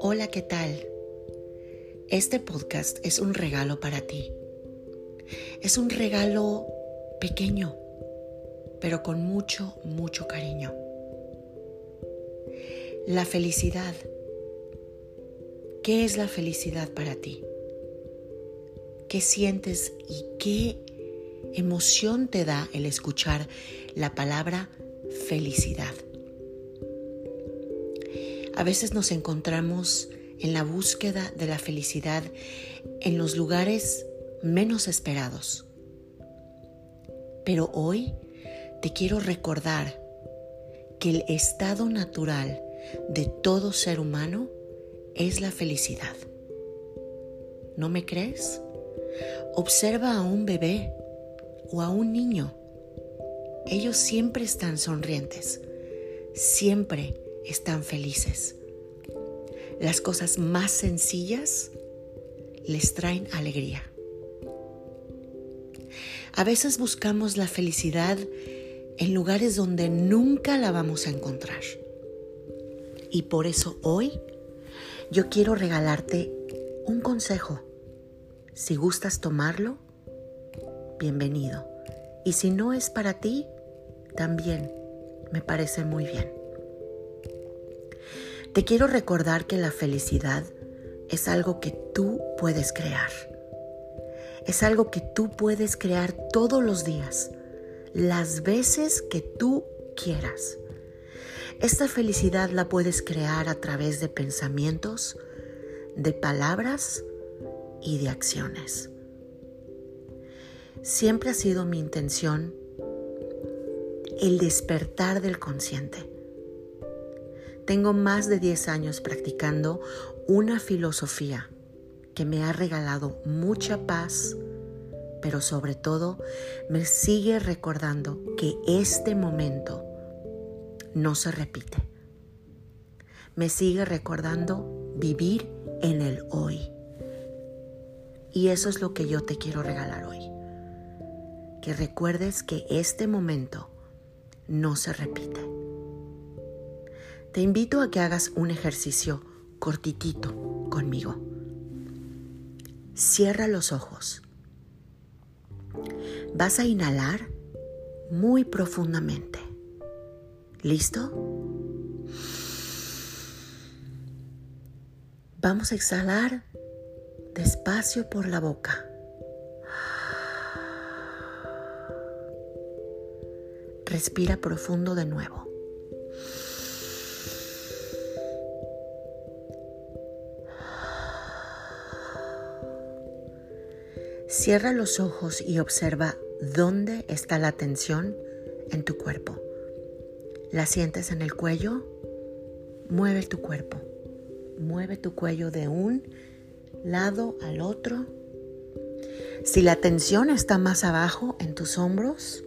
Hola, ¿qué tal? Este podcast es un regalo para ti. Es un regalo pequeño, pero con mucho, mucho cariño. La felicidad. ¿Qué es la felicidad para ti? ¿Qué sientes y qué emoción te da el escuchar la palabra felicidad? A veces nos encontramos en la búsqueda de la felicidad en los lugares menos esperados. Pero hoy te quiero recordar que el estado natural de todo ser humano es la felicidad. ¿No me crees? Observa a un bebé o a un niño. Ellos siempre están sonrientes, siempre están felices. Las cosas más sencillas les traen alegría. A veces buscamos la felicidad en lugares donde nunca la vamos a encontrar. Y por eso hoy yo quiero regalarte un consejo. Si gustas tomarlo, bienvenido. Y si no es para ti, también me parece muy bien. Te quiero recordar que la felicidad es algo que tú puedes crear. Es algo que tú puedes crear todos los días, las veces que tú quieras. Esta felicidad la puedes crear a través de pensamientos, de palabras y de acciones. Siempre ha sido mi intención el despertar del consciente tengo más de 10 años practicando una filosofía que me ha regalado mucha paz, pero sobre todo me sigue recordando que este momento no se repite. Me sigue recordando vivir en el hoy. Y eso es lo que yo te quiero regalar hoy. Que recuerdes que este momento no se repite te invito a que hagas un ejercicio cortitito conmigo. Cierra los ojos. Vas a inhalar muy profundamente. ¿Listo? Vamos a exhalar despacio por la boca. Respira profundo de nuevo. Cierra los ojos y observa dónde está la tensión en tu cuerpo. ¿La sientes en el cuello? Mueve tu cuerpo. Mueve tu cuello de un lado al otro. Si la tensión está más abajo en tus hombros,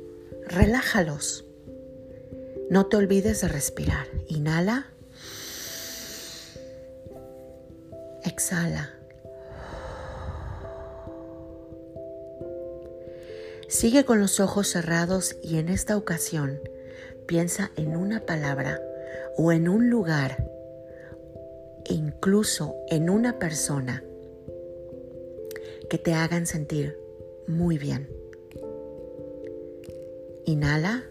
relájalos. No te olvides de respirar. Inhala. Exhala. Sigue con los ojos cerrados y en esta ocasión piensa en una palabra o en un lugar e incluso en una persona que te hagan sentir muy bien. Inhala.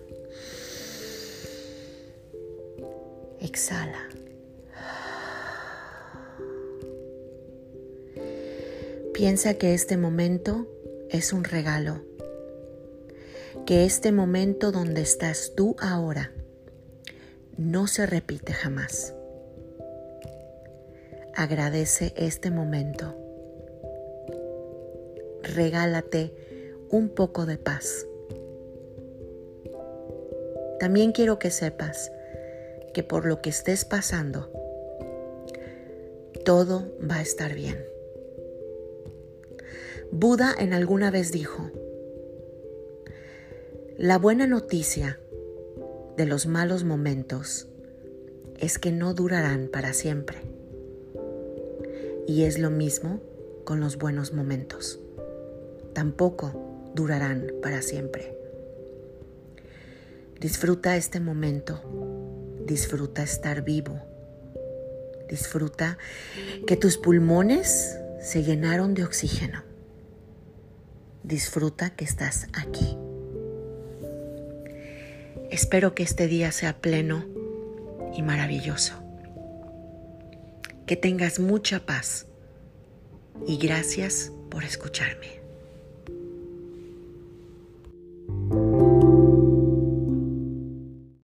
Exhala. Piensa que este momento es un regalo que este momento donde estás tú ahora no se repite jamás. Agradece este momento. Regálate un poco de paz. También quiero que sepas que por lo que estés pasando, todo va a estar bien. Buda en alguna vez dijo, la buena noticia de los malos momentos es que no durarán para siempre. Y es lo mismo con los buenos momentos. Tampoco durarán para siempre. Disfruta este momento. Disfruta estar vivo. Disfruta que tus pulmones se llenaron de oxígeno. Disfruta que estás aquí. Espero que este día sea pleno y maravilloso. Que tengas mucha paz y gracias por escucharme.